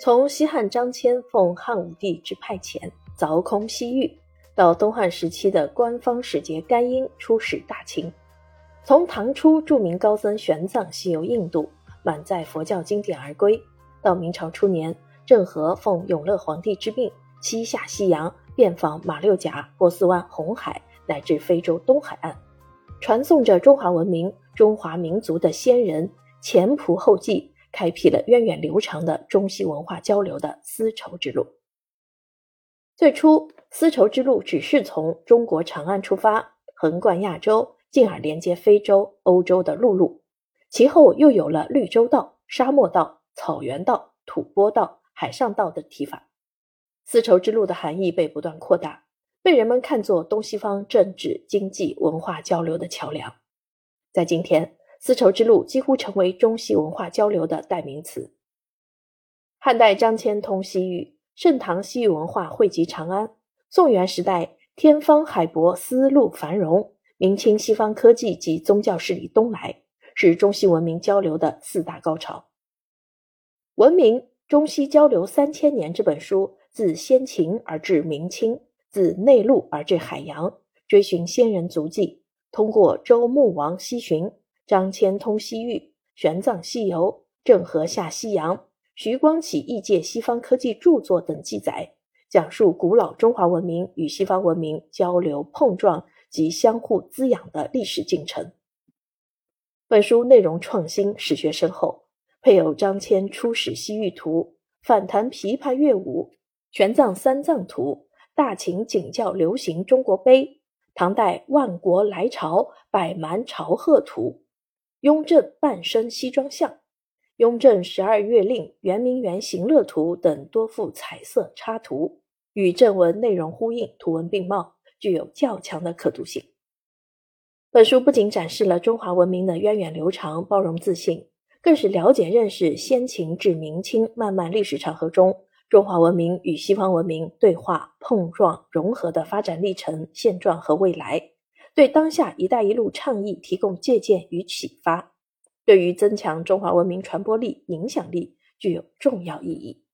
从西汉张骞奉汉武帝之派遣凿空西域，到东汉时期的官方使节甘英出使大秦；从唐初著名高僧玄奘西游印度，满载佛教经典而归，到明朝初年郑和奉永乐皇帝之命西下西洋，遍访马六甲、波斯湾、红海乃至非洲东海岸，传颂着中华文明、中华民族的先人前仆后继。开辟了源远流长的中西文化交流的丝绸之路。最初，丝绸之路只是从中国长安出发，横贯亚洲，进而连接非洲、欧洲的陆路。其后又有了绿洲道、沙漠道、草原道、吐蕃道、海上道的提法。丝绸之路的含义被不断扩大，被人们看作东西方政治、经济、文化交流的桥梁。在今天。丝绸之路几乎成为中西文化交流的代名词。汉代张骞通西域，盛唐西域文化汇集长安；宋元时代天方海博，丝路繁荣；明清西方科技及宗教势力东来，是中西文明交流的四大高潮。《文明中西交流三千年》这本书，自先秦而至明清，自内陆而至海洋，追寻先人足迹，通过周穆王西巡。张骞通西域，玄奘西游，郑和下西洋，徐光启译介西方科技著作等记载，讲述古老中华文明与西方文明交流碰撞及相互滋养的历史进程。本书内容创新，史学深厚，配有张骞出使西域图、反弹琵琶乐舞、玄奘三藏图、大秦景教流行中国碑、唐代万国来朝百蛮朝贺图。雍正半身西装像、雍正十二月令圆明园行乐图等多幅彩色插图，与正文内容呼应，图文并茂，具有较强的可读性。本书不仅展示了中华文明的源远流长、包容自信，更是了解认识先秦至明清漫漫历史长河中中华文明与西方文明对话、碰撞、融合的发展历程、现状和未来。对当下“一带一路”倡议提供借鉴与启发，对于增强中华文明传播力、影响力具有重要意义。